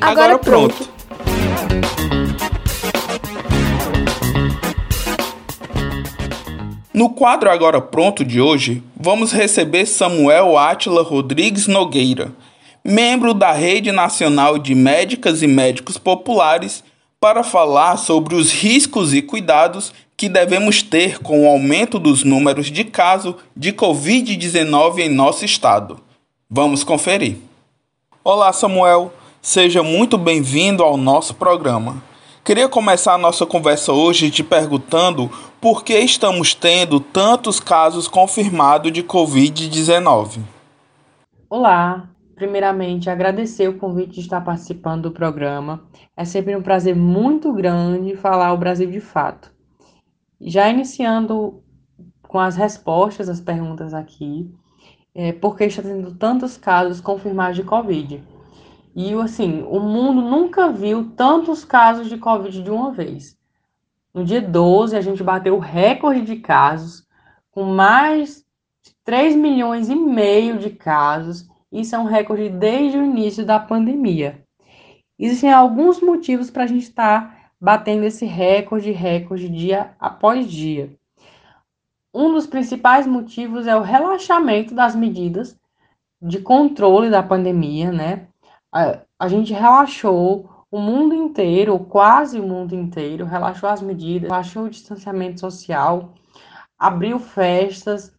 Agora, pronto. No quadro Agora Pronto de hoje, vamos receber Samuel Átila Rodrigues Nogueira, membro da Rede Nacional de Médicas e Médicos Populares, para falar sobre os riscos e cuidados que devemos ter com o aumento dos números de casos de Covid-19 em nosso estado. Vamos conferir. Olá, Samuel. Seja muito bem-vindo ao nosso programa. Queria começar a nossa conversa hoje te perguntando por que estamos tendo tantos casos confirmados de Covid-19. Olá, primeiramente agradecer o convite de estar participando do programa. É sempre um prazer muito grande falar o Brasil de fato. Já iniciando com as respostas às perguntas aqui, é, por que está tendo tantos casos confirmados de Covid? E assim, o mundo nunca viu tantos casos de Covid de uma vez. No dia 12, a gente bateu o recorde de casos, com mais de 3 milhões e meio de casos. Isso é um recorde desde o início da pandemia. Existem alguns motivos para a gente estar tá batendo esse recorde, recorde, dia após dia. Um dos principais motivos é o relaxamento das medidas de controle da pandemia, né? A, gente relaxou o mundo inteiro, quase o mundo inteiro, relaxou as medidas, relaxou o distanciamento social, abriu festas,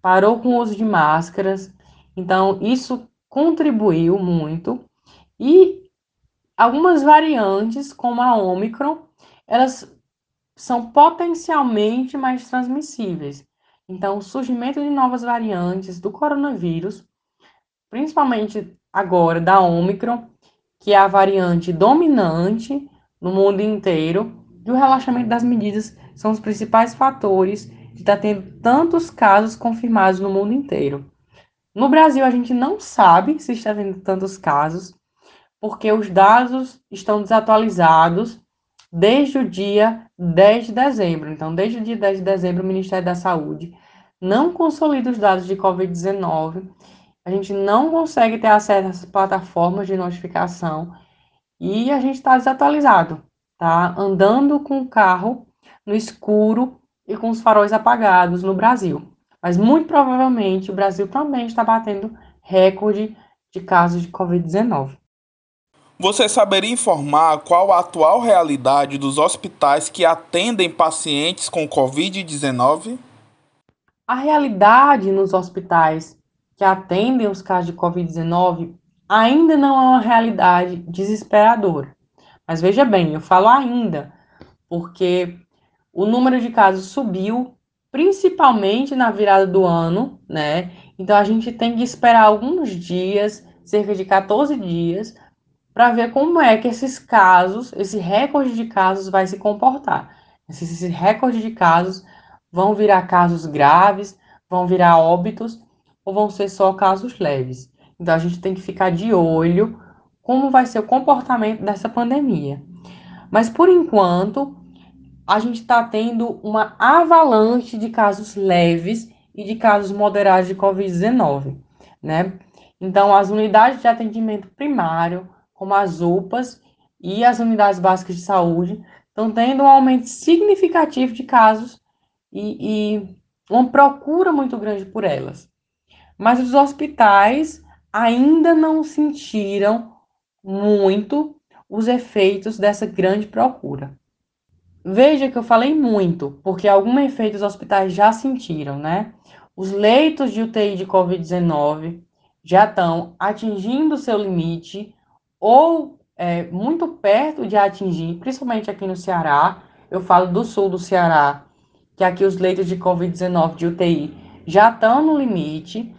parou com o uso de máscaras. Então, isso contribuiu muito. E algumas variantes, como a Omicron, elas são potencialmente mais transmissíveis. Então, o surgimento de novas variantes do coronavírus, principalmente agora da Omicron, que é a variante dominante no mundo inteiro, e o relaxamento das medidas são os principais fatores de estar tá tendo tantos casos confirmados no mundo inteiro. No Brasil, a gente não sabe se está tendo tantos casos, porque os dados estão desatualizados desde o dia 10 de dezembro. Então, desde o dia 10 de dezembro, o Ministério da Saúde não consolida os dados de Covid-19 a gente não consegue ter acesso a essas plataformas de notificação e a gente está desatualizado, tá? Andando com o carro no escuro e com os faróis apagados no Brasil. Mas muito provavelmente o Brasil também está batendo recorde de casos de Covid-19. Você saberia informar qual a atual realidade dos hospitais que atendem pacientes com Covid-19? A realidade nos hospitais que atendem os casos de Covid-19 ainda não é uma realidade desesperadora. Mas veja bem, eu falo ainda, porque o número de casos subiu, principalmente na virada do ano, né? Então a gente tem que esperar alguns dias, cerca de 14 dias, para ver como é que esses casos, esse recorde de casos vai se comportar. Esses recordes de casos vão virar casos graves, vão virar óbitos, ou vão ser só casos leves. Então a gente tem que ficar de olho como vai ser o comportamento dessa pandemia. Mas por enquanto, a gente está tendo uma avalanche de casos leves e de casos moderados de Covid-19, né? Então, as unidades de atendimento primário, como as UPAs e as unidades básicas de saúde, estão tendo um aumento significativo de casos e, e uma procura muito grande por elas mas os hospitais ainda não sentiram muito os efeitos dessa grande procura. Veja que eu falei muito, porque algum efeito os hospitais já sentiram, né? Os leitos de UTI de Covid-19 já estão atingindo seu limite ou é, muito perto de atingir, principalmente aqui no Ceará. Eu falo do sul do Ceará, que aqui os leitos de Covid-19 de UTI já estão no limite.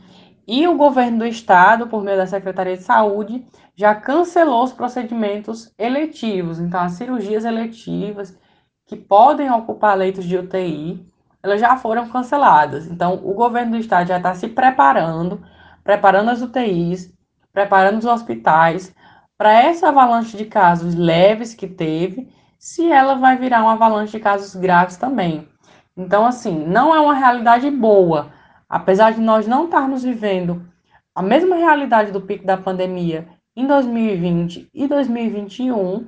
E o governo do estado, por meio da Secretaria de Saúde, já cancelou os procedimentos eletivos. Então, as cirurgias eletivas que podem ocupar leitos de UTI, elas já foram canceladas. Então, o governo do estado já está se preparando, preparando as UTIs, preparando os hospitais para essa avalanche de casos leves que teve, se ela vai virar uma avalanche de casos graves também. Então, assim, não é uma realidade boa Apesar de nós não estarmos vivendo a mesma realidade do pico da pandemia em 2020 e 2021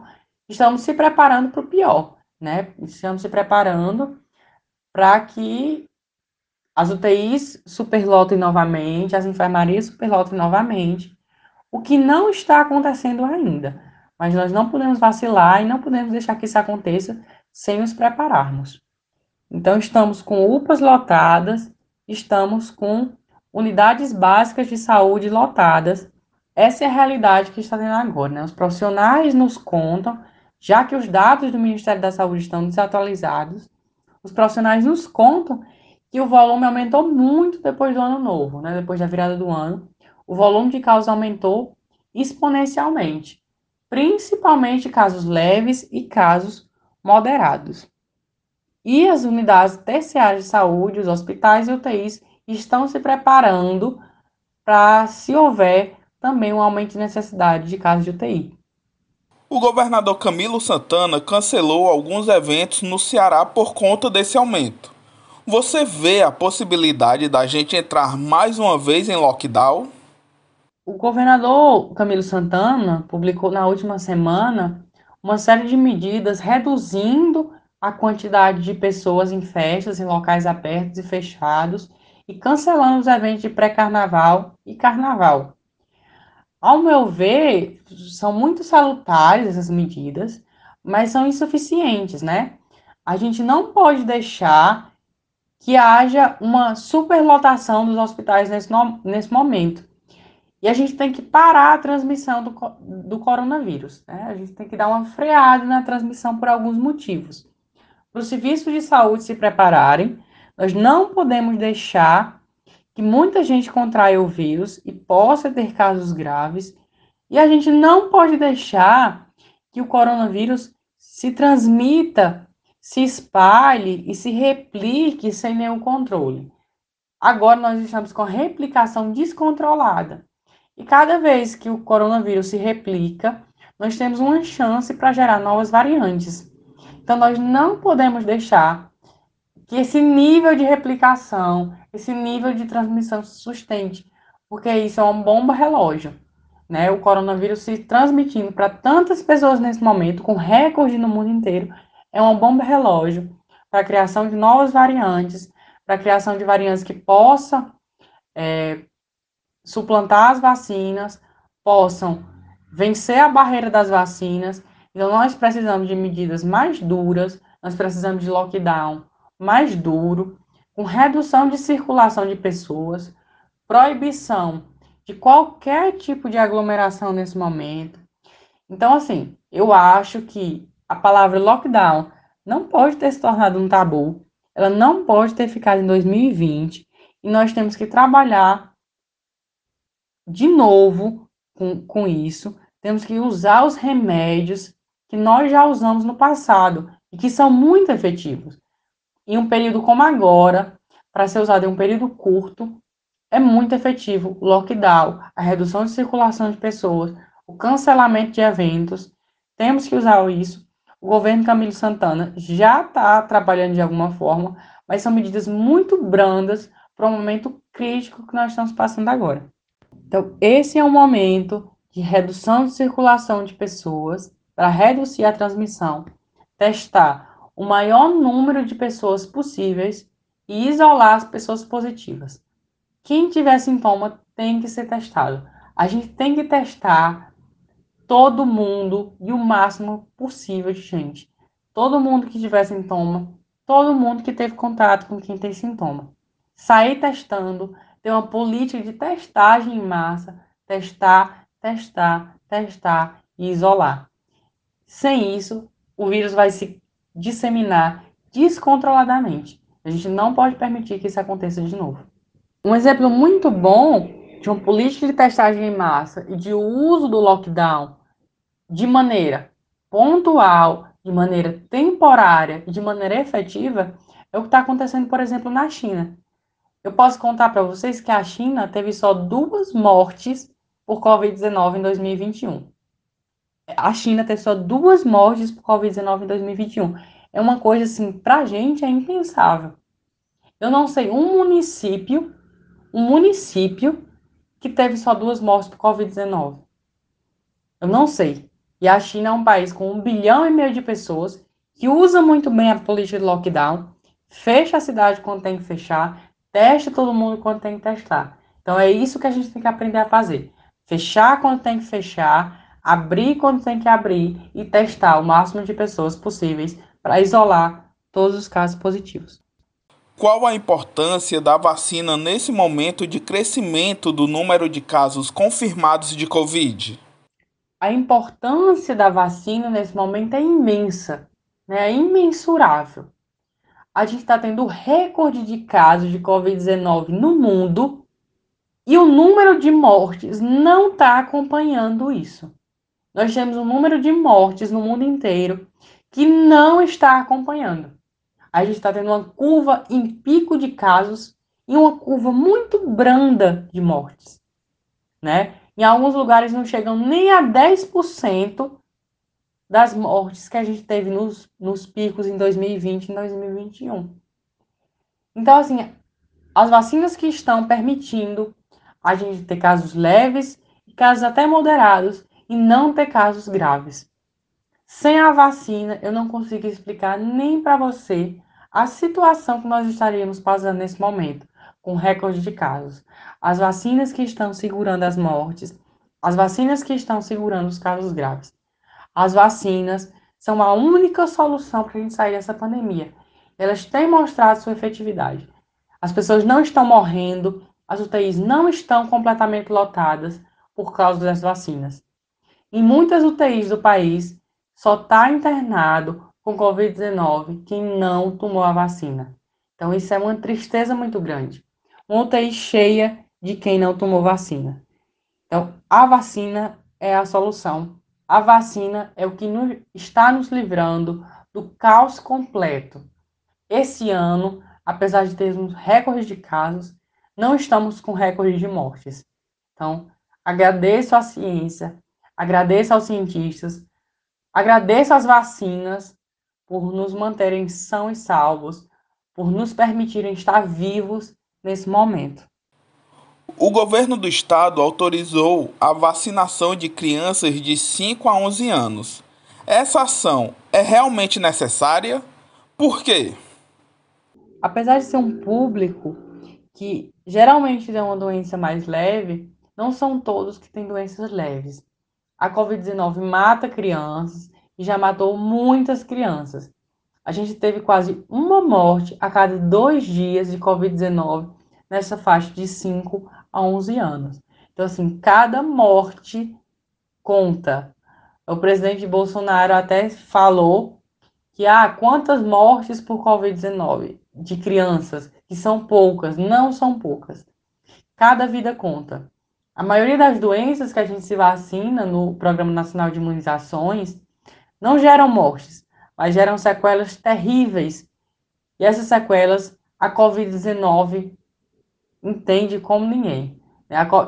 estamos se preparando para o pior, né? Estamos se preparando para que as UTIs superlotem novamente, as enfermarias superlotem novamente, o que não está acontecendo ainda. Mas nós não podemos vacilar e não podemos deixar que isso aconteça sem nos prepararmos. Então, estamos com UPAs lotadas, estamos com unidades básicas de saúde lotadas. Essa é a realidade que está tendo agora. Né? Os profissionais nos contam, já que os dados do Ministério da Saúde estão desatualizados, os profissionais nos contam que o volume aumentou muito depois do ano novo, né? depois da virada do ano. O volume de casos aumentou exponencialmente, principalmente casos leves e casos moderados. E as unidades terciárias de saúde, os hospitais e UTIs estão se preparando para, se houver, também um aumento de necessidade de casos de UTI. O governador Camilo Santana cancelou alguns eventos no Ceará por conta desse aumento. Você vê a possibilidade da gente entrar mais uma vez em lockdown? O governador Camilo Santana publicou na última semana uma série de medidas reduzindo a quantidade de pessoas em festas, em locais abertos e fechados, e cancelando os eventos de pré-carnaval e carnaval. Ao meu ver, são muito salutares essas medidas, mas são insuficientes, né? A gente não pode deixar que haja uma superlotação dos hospitais nesse, nesse momento. E a gente tem que parar a transmissão do, do coronavírus. Né? A gente tem que dar uma freada na transmissão por alguns motivos. Os serviços de saúde se prepararem, nós não podemos deixar que muita gente contraia o vírus e possa ter casos graves, e a gente não pode deixar que o coronavírus se transmita, se espalhe e se replique sem nenhum controle. Agora nós estamos com a replicação descontrolada. E cada vez que o coronavírus se replica, nós temos uma chance para gerar novas variantes. Então, nós não podemos deixar que esse nível de replicação, esse nível de transmissão se sustente, porque isso é uma bomba relógio. Né? O coronavírus se transmitindo para tantas pessoas nesse momento, com recorde no mundo inteiro, é uma bomba relógio para a criação de novas variantes, para a criação de variantes que possam é, suplantar as vacinas, possam vencer a barreira das vacinas então, nós precisamos de medidas mais duras, nós precisamos de lockdown mais duro, com redução de circulação de pessoas, proibição de qualquer tipo de aglomeração nesse momento. Então, assim, eu acho que a palavra lockdown não pode ter se tornado um tabu, ela não pode ter ficado em 2020, e nós temos que trabalhar de novo com, com isso, temos que usar os remédios que nós já usamos no passado e que são muito efetivos. Em um período como agora, para ser usado em um período curto, é muito efetivo o lockdown, a redução de circulação de pessoas, o cancelamento de eventos. Temos que usar isso. O governo Camilo Santana já está trabalhando de alguma forma, mas são medidas muito brandas para o momento crítico que nós estamos passando agora. Então, esse é o momento de redução de circulação de pessoas para reduzir a transmissão, testar o maior número de pessoas possíveis e isolar as pessoas positivas. Quem tiver sintoma tem que ser testado. A gente tem que testar todo mundo e o máximo possível de gente. Todo mundo que tiver sintoma, todo mundo que teve contato com quem tem sintoma. Sair testando, ter uma política de testagem em massa, testar, testar, testar e isolar. Sem isso, o vírus vai se disseminar descontroladamente. A gente não pode permitir que isso aconteça de novo. Um exemplo muito bom de uma política de testagem em massa e de uso do lockdown de maneira pontual, de maneira temporária e de maneira efetiva é o que está acontecendo, por exemplo, na China. Eu posso contar para vocês que a China teve só duas mortes por Covid-19 em 2021 a China teve só duas mortes por Covid-19 em 2021. É uma coisa assim, para a gente é impensável. Eu não sei um município, um município que teve só duas mortes por Covid-19. Eu não sei. E a China é um país com um bilhão e meio de pessoas que usa muito bem a política de lockdown, fecha a cidade quando tem que fechar, testa todo mundo quando tem que testar. Então é isso que a gente tem que aprender a fazer. Fechar quando tem que fechar, abrir quando tem que abrir e testar o máximo de pessoas possíveis para isolar todos os casos positivos. Qual a importância da vacina nesse momento de crescimento do número de casos confirmados de Covid? A importância da vacina nesse momento é imensa, né? é imensurável. A gente está tendo recorde de casos de Covid-19 no mundo e o número de mortes não está acompanhando isso. Nós temos um número de mortes no mundo inteiro que não está acompanhando a gente está tendo uma curva em pico de casos e uma curva muito branda de mortes, né? Em alguns lugares não chegam nem a 10% das mortes que a gente teve nos, nos picos em 2020 e 2021. Então, assim, as vacinas que estão permitindo a gente ter casos leves e casos até moderados e não ter casos graves. Sem a vacina, eu não consigo explicar nem para você a situação que nós estaríamos passando nesse momento, com recorde de casos, as vacinas que estão segurando as mortes, as vacinas que estão segurando os casos graves. As vacinas são a única solução para a gente sair dessa pandemia. Elas têm mostrado sua efetividade. As pessoas não estão morrendo, as UTIs não estão completamente lotadas por causa das vacinas. Em muitas UTIs do país, só está internado com Covid-19 quem não tomou a vacina. Então, isso é uma tristeza muito grande. Uma UTI cheia de quem não tomou vacina. Então, a vacina é a solução. A vacina é o que nos, está nos livrando do caos completo. Esse ano, apesar de termos recordes de casos, não estamos com recorde de mortes. Então, agradeço à ciência, agradeço aos cientistas, agradeço às vacinas por nos manterem são e salvos, por nos permitirem estar vivos nesse momento. O governo do estado autorizou a vacinação de crianças de 5 a 11 anos. Essa ação é realmente necessária? Por quê? Apesar de ser um público que geralmente tem uma doença mais leve, não são todos que têm doenças leves. A Covid-19 mata crianças e já matou muitas crianças. A gente teve quase uma morte a cada dois dias de Covid-19 nessa faixa de 5 a 11 anos. Então, assim, cada morte conta. O presidente Bolsonaro até falou que há ah, quantas mortes por Covid-19 de crianças, que são poucas, não são poucas. Cada vida conta. A maioria das doenças que a gente se vacina no Programa Nacional de Imunizações não geram mortes, mas geram sequelas terríveis. E essas sequelas a Covid-19 entende como ninguém.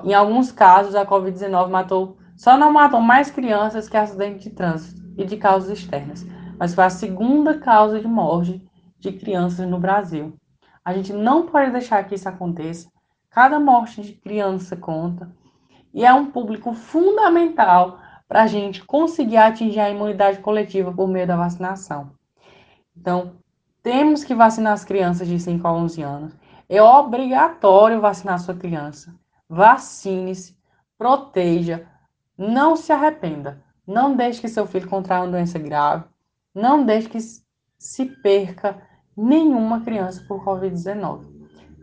Em alguns casos, a Covid-19 matou, só não matou mais crianças que acidente de trânsito e de causas externas, mas foi a segunda causa de morte de crianças no Brasil. A gente não pode deixar que isso aconteça. Cada morte de criança conta. E é um público fundamental para a gente conseguir atingir a imunidade coletiva por meio da vacinação. Então, temos que vacinar as crianças de 5 a 11 anos. É obrigatório vacinar sua criança. Vacine-se, proteja, não se arrependa. Não deixe que seu filho contraia uma doença grave. Não deixe que se perca nenhuma criança por Covid-19.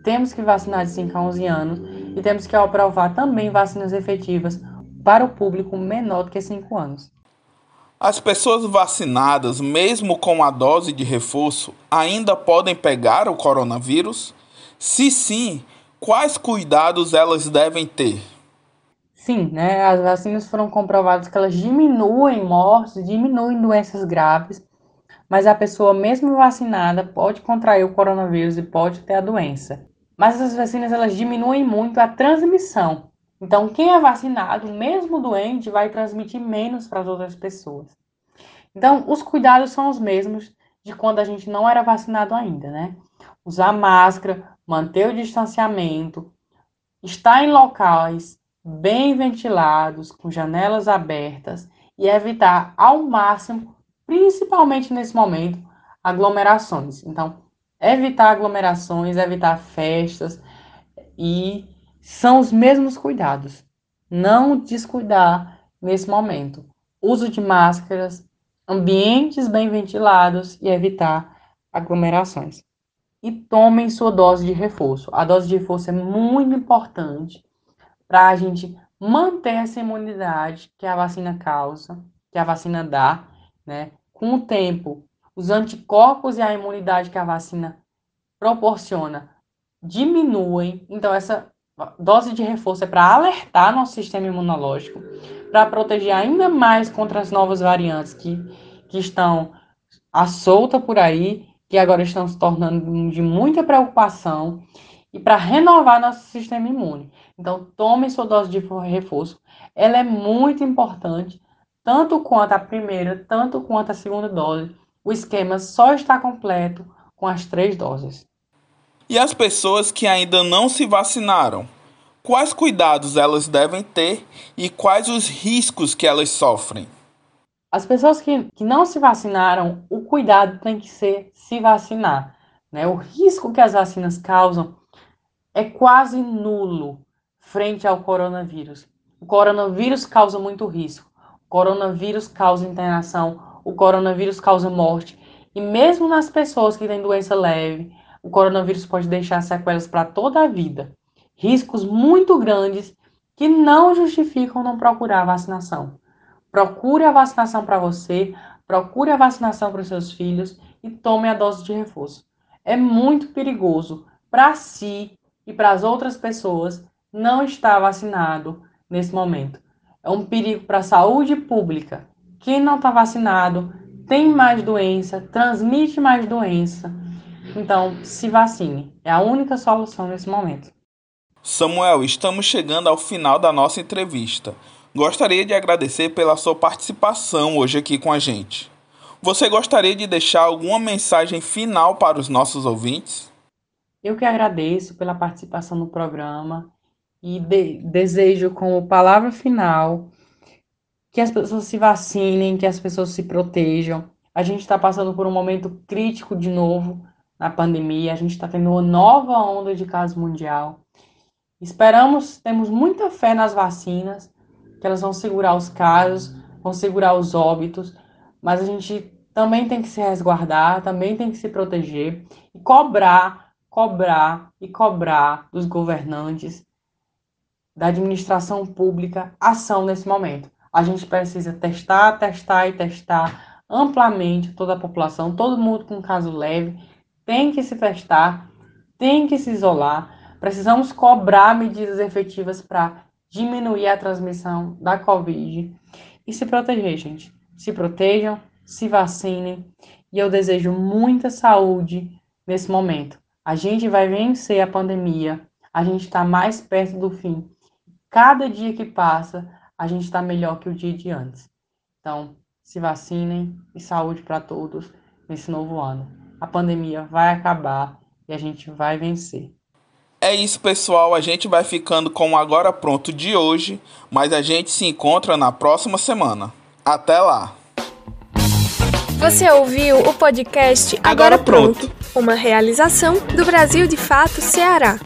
Temos que vacinar de 5 a 11 anos e temos que aprovar também vacinas efetivas para o público menor do que 5 anos. As pessoas vacinadas, mesmo com a dose de reforço, ainda podem pegar o coronavírus? Se sim, quais cuidados elas devem ter? Sim, né? As vacinas foram comprovadas que elas diminuem mortes, diminuem doenças graves, mas a pessoa mesmo vacinada pode contrair o coronavírus e pode ter a doença. Mas essas vacinas elas diminuem muito a transmissão, então, quem é vacinado, mesmo doente, vai transmitir menos para as outras pessoas. Então, os cuidados são os mesmos de quando a gente não era vacinado ainda, né? Usar máscara, manter o distanciamento, estar em locais bem ventilados, com janelas abertas e evitar ao máximo, principalmente nesse momento, aglomerações. Então, evitar aglomerações, evitar festas e são os mesmos cuidados. Não descuidar nesse momento. Uso de máscaras, ambientes bem ventilados e evitar aglomerações. E tomem sua dose de reforço. A dose de reforço é muito importante para a gente manter essa imunidade que a vacina causa, que a vacina dá, né? Com o tempo, os anticorpos e a imunidade que a vacina proporciona diminuem. Então, essa dose de reforço é para alertar nosso sistema imunológico, para proteger ainda mais contra as novas variantes que, que estão à solta por aí, que agora estão se tornando de muita preocupação, e para renovar nosso sistema imune. Então, tome sua dose de reforço. Ela é muito importante, tanto quanto a primeira, tanto quanto a segunda dose. O esquema só está completo com as três doses. E as pessoas que ainda não se vacinaram? Quais cuidados elas devem ter e quais os riscos que elas sofrem? As pessoas que, que não se vacinaram, o cuidado tem que ser se vacinar. Né? O risco que as vacinas causam é quase nulo frente ao coronavírus. O coronavírus causa muito risco. O coronavírus causa internação. O coronavírus causa morte. E mesmo nas pessoas que têm doença leve, o coronavírus pode deixar sequelas para toda a vida. Riscos muito grandes que não justificam não procurar a vacinação. Procure a vacinação para você, procure a vacinação para os seus filhos e tome a dose de reforço. É muito perigoso para si e para as outras pessoas não estar vacinado nesse momento. É um perigo para a saúde pública. Quem não está vacinado tem mais doença, transmite mais doença então, se vacine. É a única solução nesse momento. Samuel, estamos chegando ao final da nossa entrevista. Gostaria de agradecer pela sua participação hoje aqui com a gente. Você gostaria de deixar alguma mensagem final para os nossos ouvintes? Eu que agradeço pela participação no programa e de desejo como palavra final que as pessoas se vacinem, que as pessoas se protejam. A gente está passando por um momento crítico de novo na pandemia, a gente está tendo uma nova onda de casos mundial. Esperamos, temos muita fé nas vacinas, que elas vão segurar os casos, vão segurar os óbitos, mas a gente também tem que se resguardar, também tem que se proteger e cobrar, cobrar e cobrar dos governantes, da administração pública, ação nesse momento. A gente precisa testar, testar e testar amplamente toda a população, todo mundo com caso leve, tem que se testar, tem que se isolar. Precisamos cobrar medidas efetivas para diminuir a transmissão da Covid e se proteger, gente. Se protejam, se vacinem e eu desejo muita saúde nesse momento. A gente vai vencer a pandemia, a gente está mais perto do fim. Cada dia que passa, a gente está melhor que o dia de antes. Então, se vacinem e saúde para todos nesse novo ano a pandemia vai acabar e a gente vai vencer. É isso, pessoal. A gente vai ficando com o Agora Pronto de hoje, mas a gente se encontra na próxima semana. Até lá! Você ouviu o podcast Agora, Agora Pronto, uma realização do Brasil de Fato Ceará.